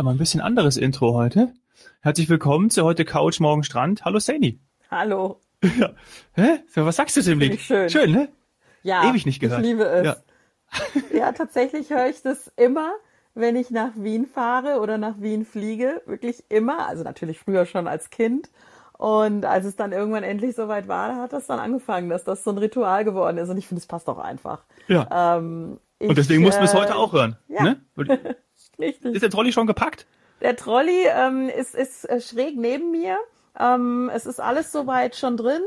Ja, mal ein bisschen anderes Intro heute. Herzlich willkommen zu heute Couch, morgen Strand. Hallo Saini. Hallo. Ja. Hä? Für was sagst du dem Lied? Schön. Schön, ne? Ja. Ewig nicht gehört. Ich liebe es. Ja. Ja, tatsächlich höre ich das immer, wenn ich nach Wien fahre oder nach Wien fliege. Wirklich immer. Also natürlich früher schon als Kind. Und als es dann irgendwann endlich soweit war, hat das dann angefangen, dass das so ein Ritual geworden ist. Und ich finde, es passt auch einfach. Ja. Ähm, Und deswegen mussten wir es äh, heute auch hören. ja. Ne? Richtig. Ist der Trolley schon gepackt? Der Trolley ähm, ist, ist äh, schräg neben mir. Ähm, es ist alles soweit schon drin.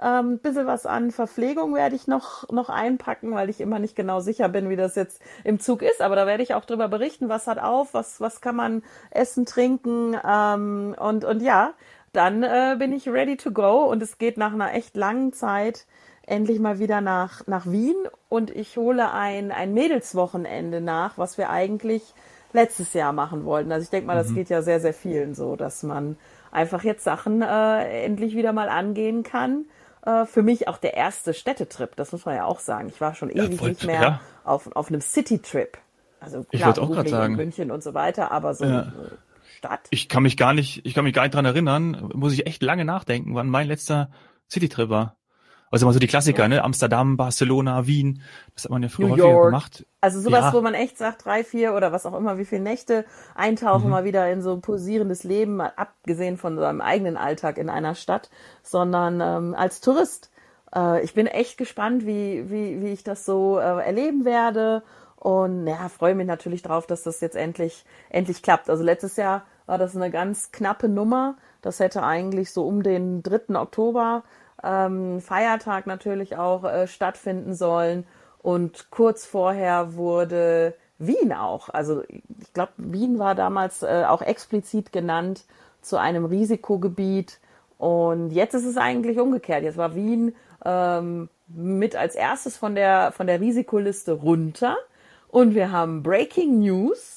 Ähm, ein bisschen was an Verpflegung werde ich noch, noch einpacken, weil ich immer nicht genau sicher bin, wie das jetzt im Zug ist. Aber da werde ich auch drüber berichten, was hat auf, was, was kann man essen, trinken. Ähm, und, und ja, dann äh, bin ich ready to go. Und es geht nach einer echt langen Zeit endlich mal wieder nach, nach Wien. Und ich hole ein, ein Mädelswochenende nach, was wir eigentlich letztes Jahr machen wollten. Also ich denke mal, das geht ja sehr, sehr vielen so, dass man einfach jetzt Sachen äh, endlich wieder mal angehen kann. Äh, für mich auch der erste Städtetrip, das muss man ja auch sagen. Ich war schon Ja, ewig voll, nicht mehr ja. auf, auf einem City-Trip. Also Ich klar, wollt's auch in sagen. München und so weiter, aber so Ja. Stadt. Ich kann mich gar nicht, ich kann mich gar nicht dran erinnern. Muss ich echt lange nachdenken, wann mein letzter Citytrip war. Also mal so die Klassiker, ne? Amsterdam, Barcelona, Wien. Das hat man ja früher häufiger gemacht. Also sowas, Ja. wo man echt sagt, drei, vier oder was auch immer, wie viele Nächte eintauchen, Mhm. mal wieder in so ein posierendes Leben, mal abgesehen von seinem eigenen Alltag in einer Stadt, sondern ähm, als Tourist. Äh, ich bin echt gespannt, wie, wie, wie ich das so äh, erleben werde. Und ja, freue mich natürlich drauf, dass das jetzt endlich, endlich klappt. Also letztes Jahr war das eine ganz knappe Nummer. Das hätte eigentlich so um den 3. Oktober, ähm, Feiertag natürlich auch, äh, stattfinden sollen. Und kurz vorher wurde Wien auch, also ich glaube, Wien war damals äh, auch explizit genannt zu einem Risikogebiet. Und jetzt ist es eigentlich umgekehrt. Jetzt war Wien ähm, mit als erstes von der, von der Risikoliste runter. Und wir haben Breaking News.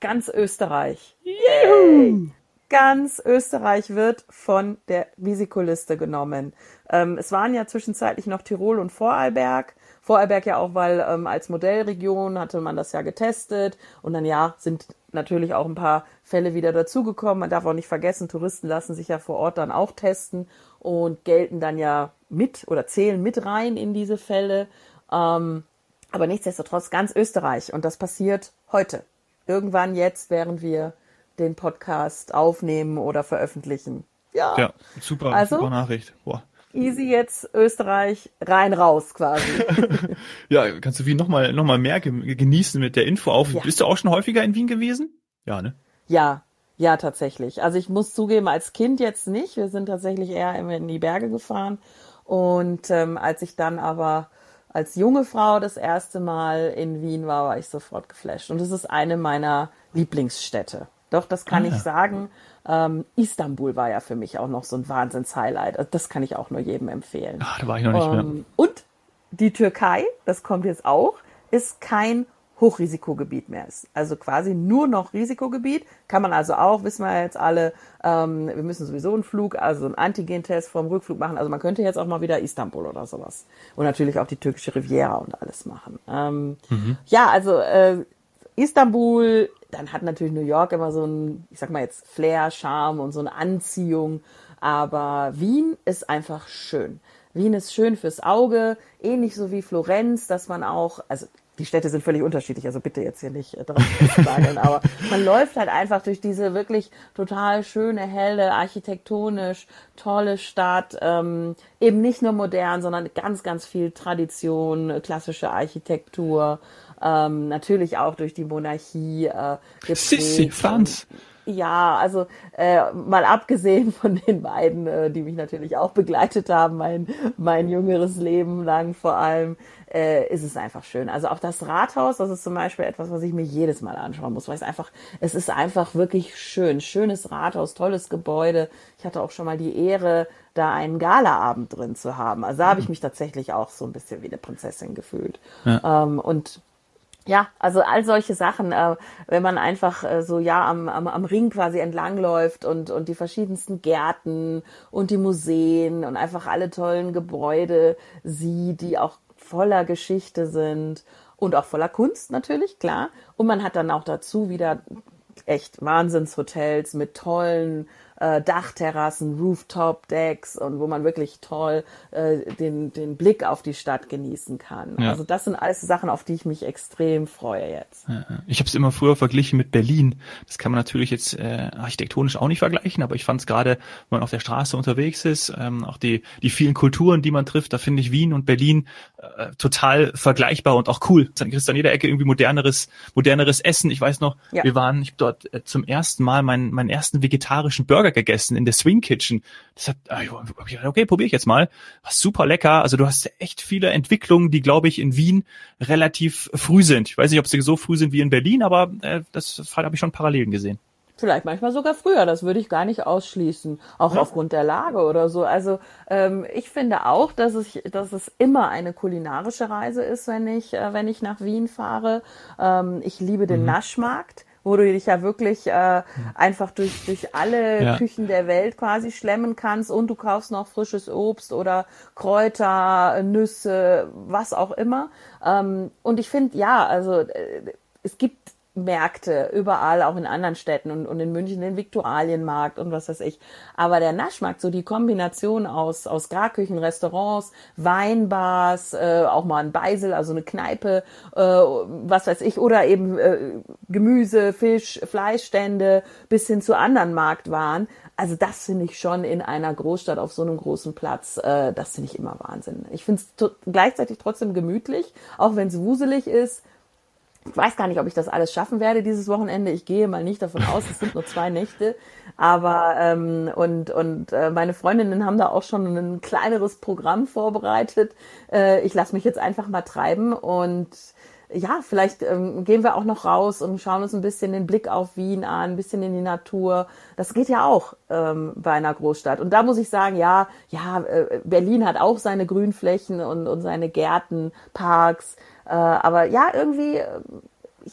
Ganz Österreich. Yay! Ganz Österreich wird von der Risikoliste genommen. Ähm, es waren ja zwischenzeitlich noch Tirol und Vorarlberg. Vorarlberg ja auch, weil ähm, als Modellregion hatte man das ja getestet. Und dann ja, sind natürlich auch ein paar Fälle wieder dazugekommen. Man darf auch nicht vergessen, Touristen lassen sich ja vor Ort dann auch testen und gelten dann ja mit oder zählen mit rein in diese Fälle. Ähm, aber nichtsdestotrotz ganz Österreich. Und das passiert heute. Irgendwann jetzt, während wir den Podcast aufnehmen oder veröffentlichen. Ja, Ja, super, Also? super Nachricht. Boah. easy jetzt Österreich rein raus quasi. Ja, kannst du Wien nochmal noch mal mehr ge- genießen mit der Info auf. Ja. Bist du auch schon häufiger in Wien gewesen? Ja, ne? ja, ja, tatsächlich. Also ich muss zugeben, als Kind jetzt nicht. Wir sind tatsächlich eher immer in die Berge gefahren. Und ähm, als ich dann aber als junge Frau das erste Mal in Wien war, war ich sofort geflasht. Und es ist eine meiner Lieblingsstädte. Doch, das kann Ah, ich ja. sagen. Ähm, Istanbul war ja für mich auch noch so ein Wahnsinns-Highlight. Also das kann ich auch nur jedem empfehlen. Ah, da war ich noch nicht mehr. Ähm, und die Türkei, das kommt jetzt auch, ist kein Hochrisikogebiet mehr. Ist also quasi nur noch Risikogebiet. Kann man also auch, wissen wir jetzt alle, ähm, wir müssen sowieso einen Flug, also einen Antigentest vorm Rückflug machen. Also man könnte jetzt auch mal wieder Istanbul oder sowas. Und natürlich auch die türkische Riviera und alles machen. Ähm, Ja, also äh, Istanbul, dann hat natürlich New York immer so ein, ich sag mal jetzt Flair, Charme und so eine Anziehung. Aber Wien ist einfach schön. Wien ist schön fürs Auge, ähnlich so wie Florenz, dass man auch, also die Städte sind völlig unterschiedlich, also bitte jetzt hier nicht äh, drauf festnageln, aber man läuft halt einfach durch diese wirklich total schöne, helle, architektonisch tolle Stadt, ähm, eben nicht nur modern, sondern ganz, ganz viel Tradition, klassische Architektur, ähm, natürlich auch durch die Monarchie äh, geprägt. Sissi, Franz. Ja, also äh, mal abgesehen von den beiden, äh, die mich natürlich auch begleitet haben, mein, mein jüngeres Leben lang vor allem, äh, ist es einfach schön. Also auch das Rathaus, das ist zum Beispiel etwas, was ich mir jedes Mal anschauen muss, weil es einfach, es ist einfach wirklich schön. Schönes Rathaus, tolles Gebäude. Ich hatte auch schon mal die Ehre, da einen Galaabend drin zu haben. Also da habe ich mich tatsächlich auch so ein bisschen wie eine Prinzessin gefühlt. Ähm, und ja, also all solche Sachen, äh, wenn man einfach äh, so ja am, am, am Ring quasi entlangläuft und, und die verschiedensten Gärten und die Museen und einfach alle tollen Gebäude sieht, die auch voller Geschichte sind und auch voller Kunst natürlich, klar. Und man hat dann auch dazu wieder echt Wahnsinnshotels mit tollen äh, Dachterrassen, Rooftop-Decks und wo man wirklich toll äh, den, den Blick auf die Stadt genießen kann. Ja. Also das sind alles Sachen, auf die ich mich extrem freue jetzt. Ich habe es immer früher verglichen mit Berlin. Das kann man natürlich jetzt äh, architektonisch auch nicht vergleichen, aber ich fand es gerade, wenn man auf der Straße unterwegs ist, ähm, auch die, die vielen Kulturen, die man trifft, da finde ich Wien und Berlin äh, total vergleichbar und auch cool. Dann kriegst du an jeder Ecke irgendwie moderneres, moderneres Essen. Ich weiß noch, ja. wir waren ich dort äh, zum ersten Mal meinen, meinen ersten vegetarischen Burger Burger gegessen in der Swing Kitchen. Das hat, ah, okay, probiere ich jetzt mal. War super lecker. Also du hast echt viele Entwicklungen, die, glaube ich, in Wien relativ früh sind. Ich weiß nicht, ob sie so früh sind wie in Berlin, aber äh, das, habe ich schon Parallelen gesehen. Vielleicht manchmal sogar früher, das würde ich gar nicht ausschließen, auch ja. aufgrund der Lage oder so. Also ähm, ich finde auch, dass es, dass es immer eine kulinarische Reise ist, wenn ich, äh, wenn ich nach Wien fahre. Ähm, ich liebe den mhm. Naschmarkt wo du dich ja wirklich äh, einfach durch, durch alle ja. Küchen der Welt quasi schlemmen kannst und du kaufst noch frisches Obst oder Kräuter, Nüsse, was auch immer. Ähm, und ich finde, ja, also äh, es gibt Märkte überall, auch in anderen Städten und, und in München den Viktualienmarkt und was weiß ich. Aber der Naschmarkt, so die Kombination aus, aus Garküchen, Restaurants, Weinbars, äh, auch mal ein Beisel, also eine Kneipe, äh, was weiß ich, oder eben äh, Gemüse, Fisch, Fleischstände bis hin zu anderen Marktwaren. Also das finde ich schon in einer Großstadt auf so einem großen Platz, äh, das finde ich immer Wahnsinn. Ich finde es gleichzeitig trotzdem gemütlich, auch wenn es wuselig ist ich weiß gar nicht, ob ich das alles schaffen werde dieses Wochenende. Ich gehe mal nicht davon aus, es sind nur zwei Nächte. Aber ähm, und und äh, meine Freundinnen haben da auch schon ein kleineres Programm vorbereitet. Äh, ich lasse mich jetzt einfach mal treiben und ja, vielleicht ähm, gehen wir auch noch raus und schauen uns ein bisschen den Blick auf Wien an, ein bisschen in die Natur. Das geht ja auch ähm, bei einer Großstadt. Und da muss ich sagen, ja, ja, äh, Berlin hat auch seine Grünflächen und, und seine Gärten, Parks. Äh, aber ja, irgendwie, äh,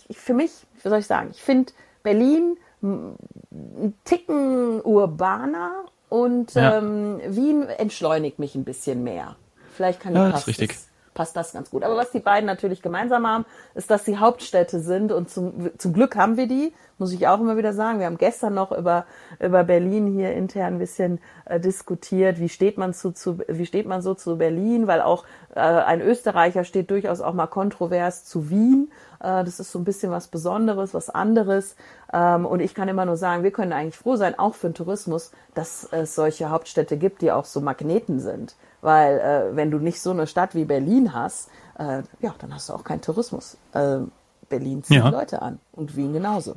ich, für mich, wie soll ich sagen, ich finde Berlin ein Ticken urbaner und ja. ähm, Wien entschleunigt mich ein bisschen mehr. Vielleicht kann ich ja, das ist richtig. Das, passt das ganz gut. Aber was die beiden natürlich gemeinsam haben, ist, dass sie Hauptstädte sind und zum, zum Glück haben wir die, muss ich auch immer wieder sagen. Wir haben gestern noch über, über Berlin hier intern ein bisschen äh, diskutiert. Wie steht man zu, zu, wie steht man so zu Berlin? Weil auch äh, ein Österreicher steht durchaus auch mal kontrovers zu Wien. Äh, das ist so ein bisschen was Besonderes, was anderes. Ähm, und ich kann immer nur sagen, wir können eigentlich froh sein, auch für den Tourismus, dass es solche Hauptstädte gibt, die auch so Magneten sind. Weil äh, wenn du nicht so eine Stadt wie Berlin hast, äh, ja, dann hast du auch keinen Tourismus. Äh, Berlin zieht ja. Leute an und Wien genauso.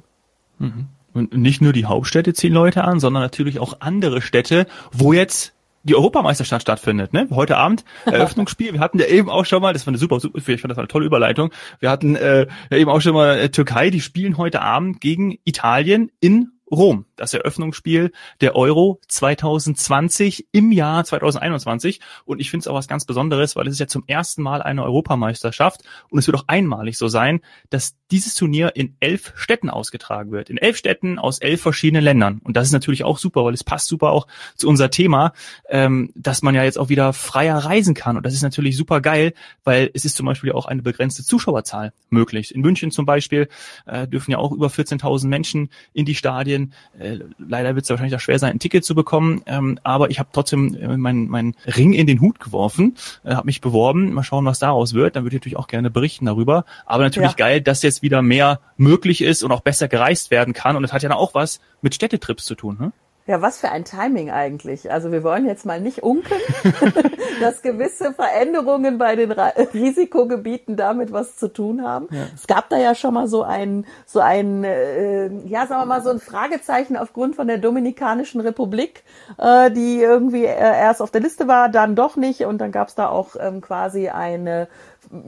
Mhm. Und nicht nur die Hauptstädte ziehen Leute an, sondern natürlich auch andere Städte, wo jetzt die Europameisterschaft stattfindet. Ne? Heute Abend Eröffnungsspiel. Wir hatten ja eben auch schon mal, das war eine super, super ich fand das war eine tolle Überleitung. Wir hatten äh, ja eben auch schon mal äh, Türkei, die spielen heute Abend gegen Italien in Rom, das Eröffnungsspiel der Euro 2020 im Jahr 2021. Und ich finde es auch was ganz Besonderes, weil es ist ja zum ersten Mal eine Europameisterschaft und es wird auch einmalig so sein, dass dieses Turnier in elf Städten ausgetragen wird. In elf Städten aus elf verschiedenen Ländern. Und das ist natürlich auch super, weil es passt super auch zu unser Thema, ähm, dass man ja jetzt auch wieder freier reisen kann. Und das ist natürlich super geil, weil es ist zum Beispiel auch eine begrenzte Zuschauerzahl möglich. In München zum Beispiel äh, dürfen ja auch über 14.000 Menschen in die Stadien Stadien. Äh, leider wird es wahrscheinlich auch schwer sein, ein Ticket zu bekommen, ähm, aber ich habe trotzdem äh, meinen mein Ring in den Hut geworfen, äh, habe mich beworben. Mal schauen, was daraus wird. Dann würde ich natürlich auch gerne berichten darüber. Aber natürlich ja. geil, dass jetzt wieder mehr möglich ist und auch besser gereist werden kann. Und das hat ja dann auch was mit Städtetrips zu tun. Ne? Ja, was für ein Timing eigentlich. Also wir wollen jetzt mal nicht unken, dass gewisse Veränderungen bei den Risikogebieten damit was zu tun haben. Ja. Es gab da ja schon mal so ein, so ein, äh, ja, sagen wir mal so ein Fragezeichen aufgrund von der Dominikanischen Republik, äh, die irgendwie äh, erst auf der Liste war, dann doch nicht. Und dann gab es da auch ähm, quasi eine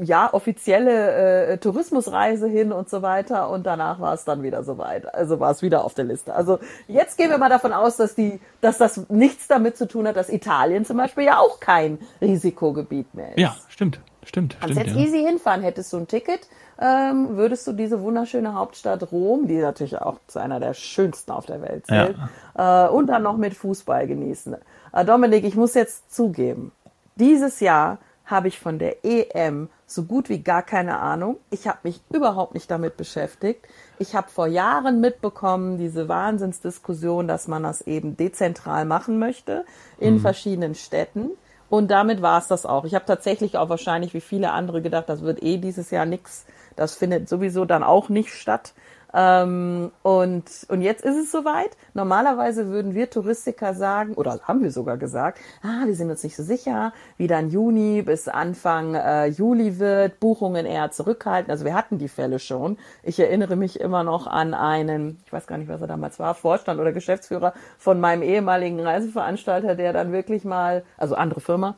ja, offizielle äh, Tourismusreise hin und so weiter und danach war es dann wieder soweit. Also war es wieder auf der Liste. Also jetzt gehen wir mal davon aus, dass die, dass das nichts damit zu tun hat, dass Italien zum Beispiel ja auch kein Risikogebiet mehr ist. Ja, stimmt, stimmt. Kannst stimmt, jetzt ja. easy hinfahren, hättest du ein Ticket, ähm, würdest du diese wunderschöne Hauptstadt Rom, die natürlich auch zu einer der schönsten auf der Welt zählt, ja. äh, und dann noch mit Fußball genießen. Äh, Dominik, ich muss jetzt zugeben, dieses Jahr habe ich von der EM so gut wie gar keine Ahnung. Ich habe mich überhaupt nicht damit beschäftigt. Ich habe vor Jahren mitbekommen, diese Wahnsinnsdiskussion, dass man das eben dezentral machen möchte in mhm. verschiedenen Städten. Und damit war es das auch. Ich habe tatsächlich auch wahrscheinlich wie viele andere gedacht, das wird eh dieses Jahr nix. Das findet sowieso dann auch nicht statt. Ähm, und, und jetzt ist es soweit. Normalerweise würden wir Touristiker sagen, oder haben wir sogar gesagt, ah, wir sind uns nicht so sicher, wie dann Juni bis Anfang äh, Juli wird, Buchungen eher zurückhalten. Also wir hatten die Fälle schon. Ich erinnere mich immer noch an einen, ich weiß gar nicht, was er damals war, Vorstand oder Geschäftsführer von meinem ehemaligen Reiseveranstalter, der dann wirklich mal, also andere Firma,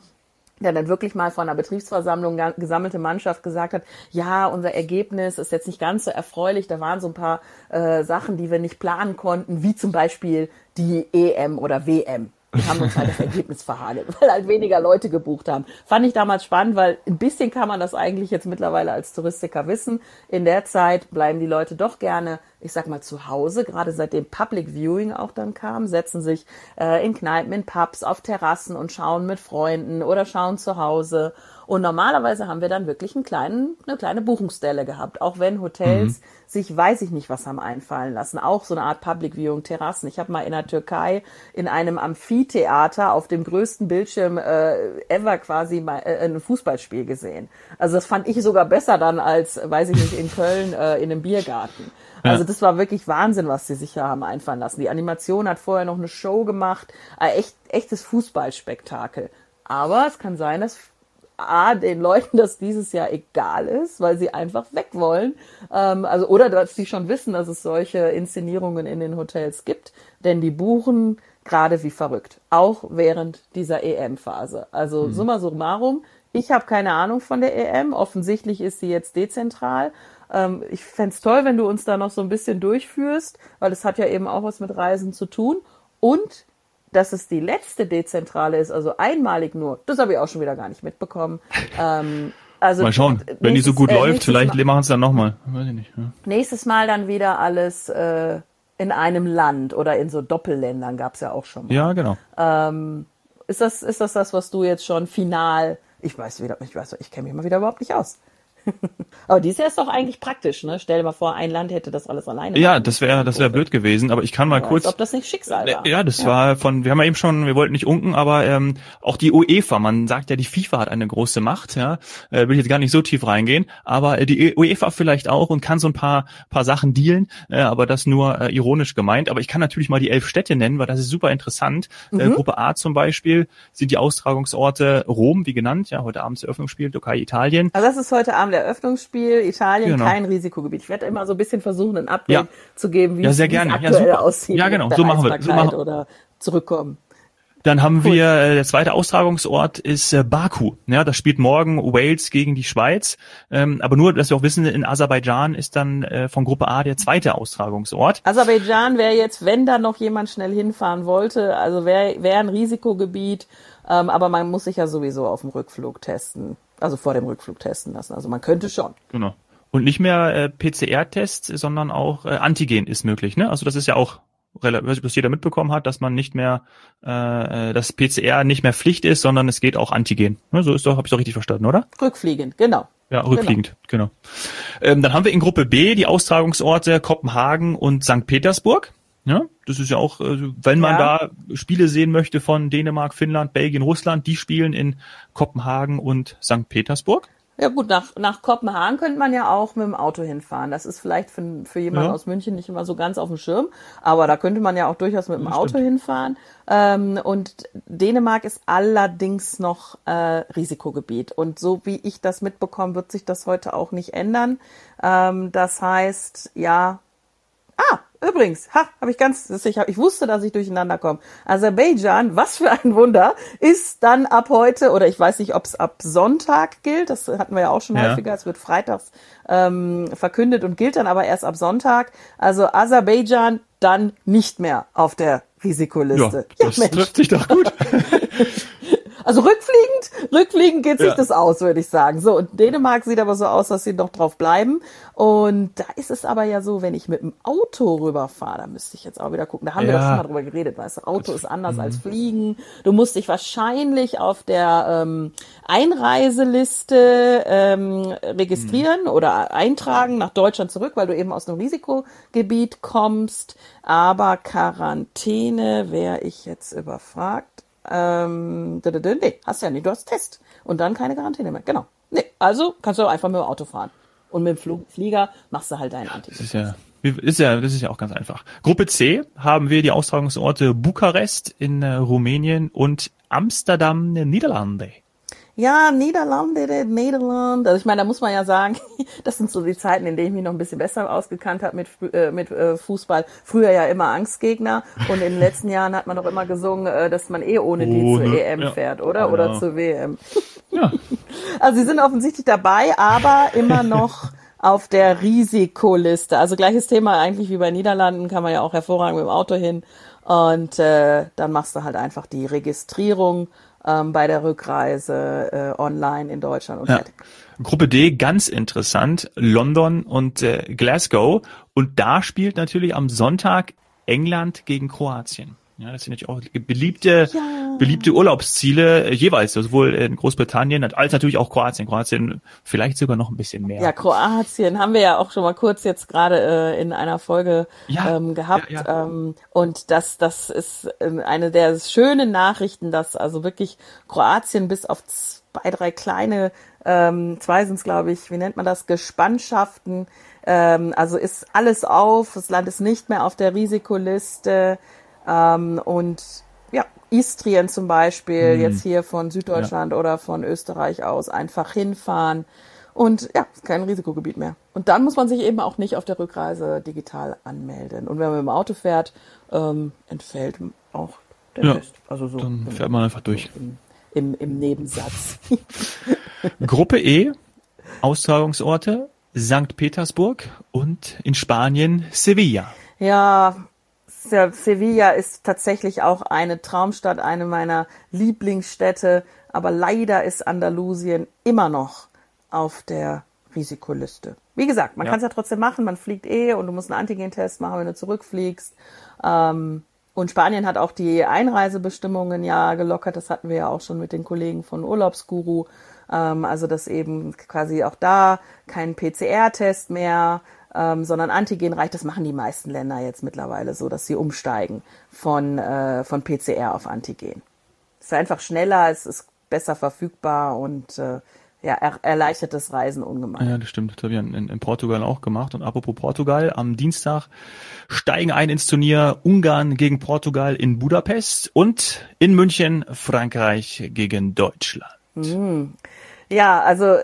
der dann wirklich mal von einer Betriebsversammlung gesammelte Mannschaft gesagt hat, ja, unser Ergebnis ist jetzt nicht ganz so erfreulich, da waren so ein paar äh, Sachen, die wir nicht planen konnten, wie zum Beispiel die EM oder WM. Wir haben uns halt das Ergebnis verhagelt, weil halt weniger Leute gebucht haben. Fand ich damals spannend, weil ein bisschen kann man das eigentlich jetzt mittlerweile als Touristiker wissen. In der Zeit bleiben die Leute doch gerne, ich sag mal, zu Hause, gerade seitdem Public Viewing auch dann kam, setzen sich äh, in Kneipen, in Pubs, auf Terrassen und schauen mit Freunden oder schauen zu Hause und normalerweise haben wir dann wirklich einen kleinen, eine kleine Buchungsstelle gehabt, auch wenn Hotels mhm. sich, weiß ich nicht, was haben einfallen lassen. Auch so eine Art Public Viewing Terrassen. Ich habe mal in der Türkei in einem Amphitheater auf dem größten Bildschirm äh, ever quasi mal, äh, ein Fußballspiel gesehen. Also das fand ich sogar besser dann als, weiß ich nicht, in Köln äh, in einem Biergarten. Also das war wirklich Wahnsinn, was sie sich hier haben einfallen lassen. Die Animation hat vorher noch eine Show gemacht, echt, echtes Fußballspektakel. Aber es kann sein, dass A, den Leuten das dieses Jahr egal ist, weil sie einfach weg wollen. Ähm, also, oder dass sie schon wissen, dass es solche Inszenierungen in den Hotels gibt, denn die buchen gerade wie verrückt, auch während dieser EM-Phase. Also mhm. summa summarum, ich habe keine Ahnung von der EM. Offensichtlich ist sie jetzt dezentral. Ähm, ich fände toll, wenn du uns da noch so ein bisschen durchführst, weil es hat ja eben auch was mit Reisen zu tun. Und dass es die letzte Dezentrale ist, also einmalig nur, das habe ich auch schon wieder gar nicht mitbekommen. Ähm, also mal schauen, wenn die so gut äh, läuft, vielleicht machen es dann nochmal. Weiß ich nicht. Ja. Nächstes Mal dann wieder alles äh, in einem Land oder in so Doppelländern gab es ja auch schon mal. Ja, genau. Ähm, ist das ist das das, was du jetzt schon final? Ich weiß wieder, ich weiß, ich kenne mich mal wieder überhaupt nicht aus. Aber dieses Jahr ist doch eigentlich praktisch, ne? Stell dir mal vor, ein Land hätte das alles alleine. Ja, das wäre das wäre blöd gewesen, aber ich kann mal aber kurz. Als ob das nicht Schicksal war. Ja, das ja. war von, wir haben ja eben schon, wir wollten nicht unken, aber ähm, auch die UEFA, man sagt ja, die FIFA hat eine große Macht, ja. Äh, will ich jetzt gar nicht so tief reingehen, aber äh, die UEFA vielleicht auch und kann so ein paar paar Sachen dealen, äh, aber das nur äh, ironisch gemeint. Aber ich kann natürlich mal die elf Städte nennen, weil das ist super interessant. Äh, mhm. Äh, Gruppe A zum Beispiel sind die Austragungsorte Rom, wie genannt, ja, heute Abends Eröffnungsspiel, Türkei, Italien. Also das ist heute Abend am Eröffnungsspiel Italien genau. kein Risikogebiet. Ich werde immer so ein bisschen versuchen, ein Update ja. zu geben, wie ja, es aktuell ja, aussieht. Ja, genau, so machen wir. So machen. Oder zurückkommen. Dann haben cool. wir, äh, der zweite Austragungsort ist äh, Baku. Ja, das spielt morgen Wales gegen die Schweiz. Ähm, aber nur, dass wir auch wissen, in Aserbaidschan ist dann äh, von Gruppe A der zweite Austragungsort. Aserbaidschan wäre jetzt, wenn da noch jemand schnell hinfahren wollte, also wäre wär ein Risikogebiet, ähm, aber man muss sich ja sowieso auf dem Rückflug testen. Also vor dem Rückflug testen lassen. Also man könnte schon. Genau. Und nicht mehr äh, PCR-Test, sondern auch äh, Antigen ist möglich. Ne? Also das ist ja auch relativ, was jeder mitbekommen hat, dass man nicht mehr, äh, äh dass PCR nicht mehr Pflicht ist, sondern es geht auch Antigen. Ne? So ist doch, habe ich doch richtig verstanden, oder? Rückfliegend, genau. Ja, rückfliegend, genau. genau. Ähm, dann haben wir in Gruppe B die Austragungsorte Kopenhagen und St. Petersburg. Ja, das ist ja auch, also wenn man ja. da Spiele sehen möchte von Dänemark, Finnland, Belgien, Russland, die spielen in Kopenhagen und St. Petersburg. Ja gut, nach, nach Kopenhagen könnte man ja auch mit dem Auto hinfahren. Das ist vielleicht für, für jemanden ja. aus München nicht immer so ganz auf dem Schirm, aber da könnte man ja auch durchaus mit dem das Auto stimmt. hinfahren. Ähm, und Dänemark ist allerdings noch äh, Risikogebiet. Und so wie ich das mitbekomme, wird sich das heute auch nicht ändern. Ähm, das heißt, ja, ah, Übrigens, ha, habe ich ganz, ich, hab, ich wusste, dass ich durcheinander komme. Aserbaidschan, was für ein Wunder, ist dann ab heute, oder ich weiß nicht, ob es ab Sonntag gilt, das hatten wir ja auch schon ja. häufiger, es wird freitags ähm, verkündet und gilt dann aber erst ab Sonntag. Also Aserbaidschan dann nicht mehr auf der Risikoliste. Ja, das ja, trifft sich doch gut. Also rückfliegend, rückfliegend geht sich Ja. das aus, würde ich sagen. So, und Dänemark sieht aber so aus, dass sie noch drauf bleiben. Und da ist es aber ja so, wenn ich mit dem Auto rüberfahre, da müsste ich jetzt auch wieder gucken. Da haben wir Ja. doch schon mal drüber geredet, weißt du, Auto ist anders als Fliegen. Du musst dich wahrscheinlich auf der ähm, Einreiseliste ähm, registrieren oder eintragen nach Deutschland zurück, weil du eben aus einem Risikogebiet kommst. Aber Quarantäne wäre ich jetzt überfragt. Ähm, nee, hast ja nicht, du hast Test. Und dann keine Quarantäne mehr. Genau. Nee, also kannst du einfach mit dem Auto fahren. Und mit dem Flug Flieger machst du halt deinen Antigen. Das ist ja, ist ja, das ist ja auch ganz einfach. Gruppe C haben wir die Austragungsorte Bukarest in äh, Rumänien und Amsterdam, Niederlande. Ja, Niederlande, der Niederland. Also ich meine, da muss man ja sagen, das sind so die Zeiten, in denen ich mich noch ein bisschen besser ausgekannt habe mit, äh, mit äh, Fußball. Früher ja immer Angstgegner und in den letzten Jahren hat man doch immer gesungen, äh, dass man eh ohne die zur EM ja. fährt, oder? Genau. Oder zur WM. Ja, Also sie sind offensichtlich dabei, aber immer noch auf der Risikoliste. Also gleiches Thema eigentlich wie bei Niederlanden, kann man ja auch hervorragend mit dem Auto hin. Und äh, dann machst du halt einfach die Registrierung ähm, bei der Rückreise äh, online in Deutschland und ja. fertig. Gruppe D, ganz interessant, London und äh, Glasgow. Und da spielt natürlich am Sonntag England gegen Kroatien. Ja, das sind natürlich auch beliebte, Ja. beliebte Urlaubsziele äh, jeweils, sowohl in Großbritannien als natürlich auch Kroatien. Kroatien vielleicht sogar noch ein bisschen mehr. Ja, Kroatien haben wir ja auch schon mal kurz jetzt gerade äh, in einer Folge Ja, ähm, gehabt. ja, ja. Ähm, und das, das ist ähm, eine der schönen Nachrichten, dass also wirklich Kroatien bis auf zwei, drei kleine, ähm, zwei sind es, glaube ich, wie nennt man das, Gespannschaften. Ähm, also ist alles auf, das Land ist nicht mehr auf der Risikoliste. Ähm, und ja, Istrien zum Beispiel, jetzt hier von Süddeutschland oder von Österreich aus einfach hinfahren. Und ja, ist kein Risikogebiet mehr. Und dann muss man sich eben auch nicht auf der Rückreise digital anmelden. Und wenn man mit dem Auto fährt, ähm, entfällt auch der Ja, Test. Also so Dann fährt man einfach durch. im, im, im Nebensatz. Gruppe E, Austragungsorte St. Petersburg und in Spanien Sevilla. Ja, Sevilla ist tatsächlich auch eine Traumstadt, eine meiner Lieblingsstädte. Aber leider ist Andalusien immer noch auf der Risikoliste. Wie gesagt, man Ja. kann es ja trotzdem machen. Man fliegt eh und du musst einen Antigentest machen, wenn du zurückfliegst. Ähm, und Spanien hat auch die Einreisebestimmungen ja gelockert. Das hatten wir ja auch schon mit den Kollegen von Urlaubsguru. Ähm, also, dass eben quasi auch da kein PCR-Test mehr, ähm, sondern Antigen reicht. Das machen die meisten Länder jetzt mittlerweile so, dass sie umsteigen von, äh, von PCR auf Antigen. Es ist einfach schneller, es ist besser verfügbar und äh, ja, er, erleichtert das Reisen ungemein. Ja, das stimmt. Das habe ich in, in, in Portugal auch gemacht. Und apropos Portugal, am Dienstag steigen ein ins Turnier Ungarn gegen Portugal in Budapest und in München Frankreich gegen Deutschland. Ja, also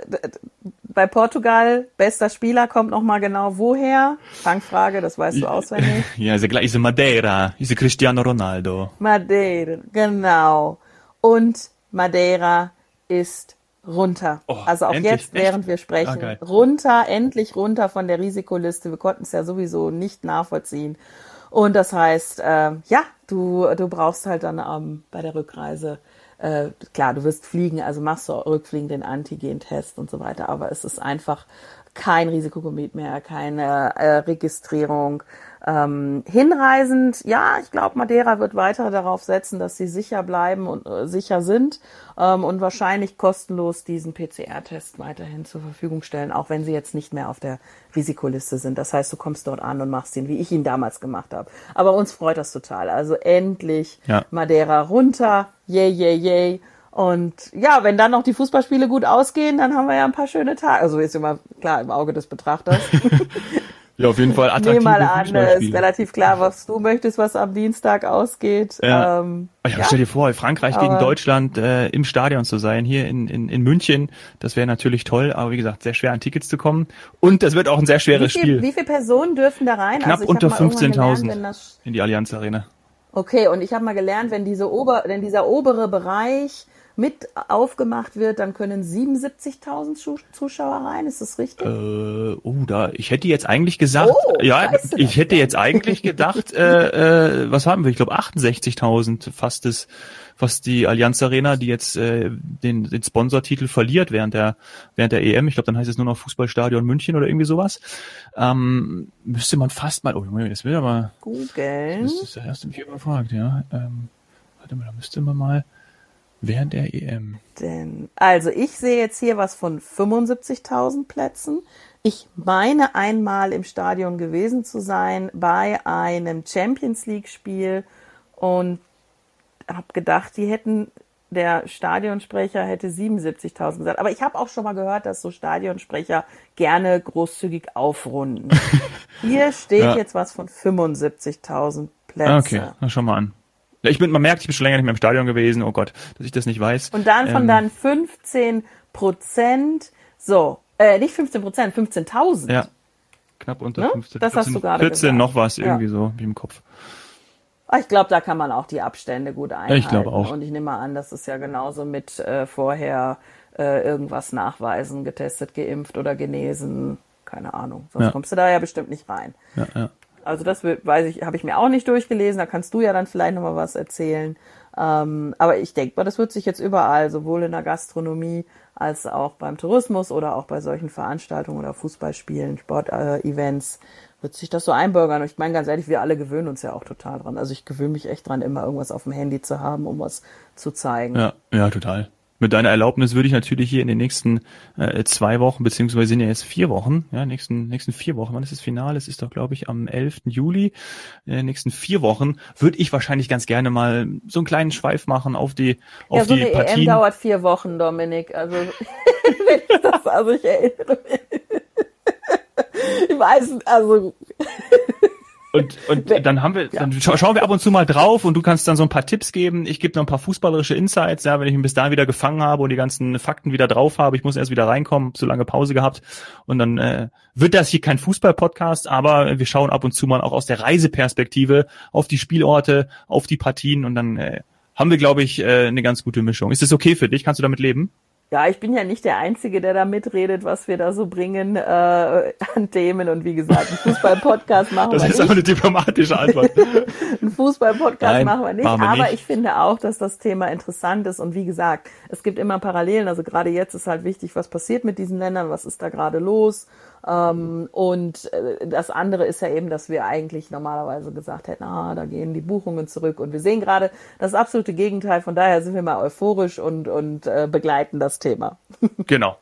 bei Portugal, bester Spieler kommt noch mal genau woher? Fangfrage, das weißt du auswendig. Ja, ist gleich ist Madeira, ist Cristiano Ronaldo. Madeira, genau. Und Madeira ist runter. Oh, also auch endlich, jetzt, echt? während wir Ah, sprechen, geil. runter, endlich runter von der Risikoliste. Wir konnten es ja sowieso nicht nachvollziehen. Und das heißt, äh, ja, du, du brauchst halt dann ähm, bei der Rückreise, äh, klar, du wirst fliegen, also machst du rückfliegend den Antigen-Test und so weiter, aber es ist einfach kein Risikogebiet mehr, keine äh, Registrierung. Ähm, hinreisend, ja, ich glaube, Madeira wird weiter darauf setzen, dass sie sicher bleiben und äh, sicher sind ähm, und wahrscheinlich kostenlos diesen PCR-Test weiterhin zur Verfügung stellen, auch wenn sie jetzt nicht mehr auf der Risikoliste sind. Das heißt, du kommst dort an und machst ihn, wie ich ihn damals gemacht habe. Aber uns freut das total. Also endlich Ja. Madeira runter, yay, yay, yay. Und ja, wenn dann noch die Fußballspiele gut ausgehen, dann haben wir ja ein paar schöne Tage. Also ist immer klar im Auge des Betrachters. Ja, auf jeden Fall Ich attraktive nehme mal an, ist relativ klar, was du möchtest, was am Dienstag ausgeht. Ja. Ähm, ja, stell dir vor, Frankreich gegen Deutschland äh, im Stadion zu sein, hier in, in, in München, das wäre natürlich toll, aber wie gesagt, sehr schwer an Tickets zu kommen. Und das wird auch ein sehr wie, schweres viel, Spiel. wie viele Personen dürfen da rein? Knapp also unter mal irgendwann gelernt, 15.000 wenn das- in die Allianz Arena. Okay, und ich habe mal gelernt, wenn diese Ober, wenn dieser obere Bereich mit aufgemacht wird, dann können 77.000 Zuschauer rein. Ist das richtig? Äh, oh, da, ich hätte jetzt eigentlich gesagt, oh, ja, ich hätte jetzt eigentlich gedacht, äh, äh, was haben wir? Ich glaube 68.000 fast das was die Allianz Arena, die jetzt äh, den, den Sponsortitel verliert während der während der EM. Ich glaube, dann heißt es nur noch Fußballstadion München oder irgendwie sowas. Ähm, müsste man fast mal, oh das will aber. Google. Das ist der erste mich immer fragt, ja. Ähm, warte mal, da müsste man mal während der EM. Denn, also ich sehe jetzt hier was von 75.000 Plätzen. Ich meine einmal im Stadion gewesen zu sein bei einem Champions League Spiel und habe gedacht, die hätten, der Stadionsprecher hätte 77.000 gesagt. Aber ich habe auch schon mal gehört, dass so Stadionsprecher gerne großzügig aufrunden. Hier steht ja. jetzt was von 75.000 Plätzen. Okay, na schau mal an. Ich bin, man merkt, ich bin schon länger nicht mehr im Stadion gewesen. Oh Gott, dass ich das nicht weiß. Und dann von ähm, dann 15 Prozent, so, äh, nicht 15 Prozent, 15.000. Ja, knapp unter ne? 15. Das 14, hast du gerade 14 gesagt. noch was, irgendwie ja. so, wie im Kopf. Ah, ich glaube, da kann man auch die Abstände gut einhalten. Ich glaube auch. Und ich nehme mal an, das ist ja genauso mit äh, vorher äh, irgendwas nachweisen, getestet, geimpft oder genesen. Keine Ahnung. Sonst ja. kommst du da ja bestimmt nicht rein. Ja, ja. Also das weiß ich, habe ich mir auch nicht durchgelesen. Da kannst du ja dann vielleicht nochmal was erzählen. Ähm, aber ich denke mal, das wird sich jetzt überall, sowohl in der Gastronomie als auch beim Tourismus oder auch bei solchen Veranstaltungen oder Fußballspielen, Sportevents, äh, wird sich das so einbürgern. Und ich meine ganz ehrlich, wir alle gewöhnen uns ja auch total dran. Also ich gewöhne mich echt dran, immer irgendwas auf dem Handy zu haben, um was zu zeigen. Ja, ja, total. Mit deiner Erlaubnis würde ich natürlich hier in den nächsten äh, zwei Wochen, beziehungsweise sind ja jetzt vier Wochen, ja, nächsten, nächsten vier Wochen, wann ist das Finale? Es ist doch, glaube ich, am 11. Juli, in den nächsten vier Wochen, würde ich wahrscheinlich ganz gerne mal so einen kleinen Schweif machen auf die, auf ja, so die eine Partien. EM dauert vier Wochen, Dominik. Also, wenn ich das, also ich erinnere mich ich weiß, also. Und, und dann haben wir, dann scha schauen wir ab und zu mal drauf und du kannst dann so ein paar Tipps geben. Ich gebe noch ein paar fußballerische Insights, ja, wenn ich mich bis dahin wieder gefangen habe und die ganzen Fakten wieder drauf habe. Ich muss erst wieder reinkommen, so lange Pause gehabt. Und dann äh, wird das hier kein Fußball-Podcast, aber wir schauen ab und zu mal auch aus der Reiseperspektive auf die Spielorte, auf die Partien und dann äh, haben wir, glaube ich, äh, eine ganz gute Mischung. Ist das okay für dich? Kannst du damit leben? Ja, ich bin ja nicht der Einzige, der da mitredet, was wir da so bringen äh, an Themen. Und wie gesagt, einen Fußball-Podcast machen das wir nicht. Das ist aber eine diplomatische Antwort. einen Fußball-Podcast machen wir nicht. Machen wir aber nicht. ich finde auch, dass das Thema interessant ist. Und wie gesagt, es gibt immer Parallelen. Also gerade jetzt ist halt wichtig, was passiert mit diesen Ländern, was ist da gerade los. Ähm, und äh, das andere ist ja eben, dass wir eigentlich normalerweise gesagt hätten, ah, da gehen die Buchungen zurück. Und wir sehen gerade das absolute Gegenteil. Von daher sind wir mal euphorisch und, und äh, begleiten das Thema. genau.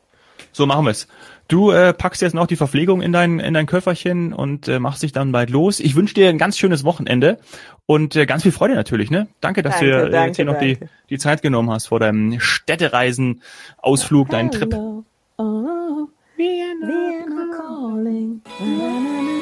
So machen wir es. Du äh, packst jetzt noch die Verpflegung in dein, in dein Köfferchen und äh, machst dich dann bald los. Ich wünsche dir ein ganz schönes Wochenende und äh, ganz viel Freude natürlich. Ne? Danke, dass danke, du äh, jetzt hier noch die, die Zeit genommen hast vor deinem Städtereisen-Ausflug, deinen Trip. darling.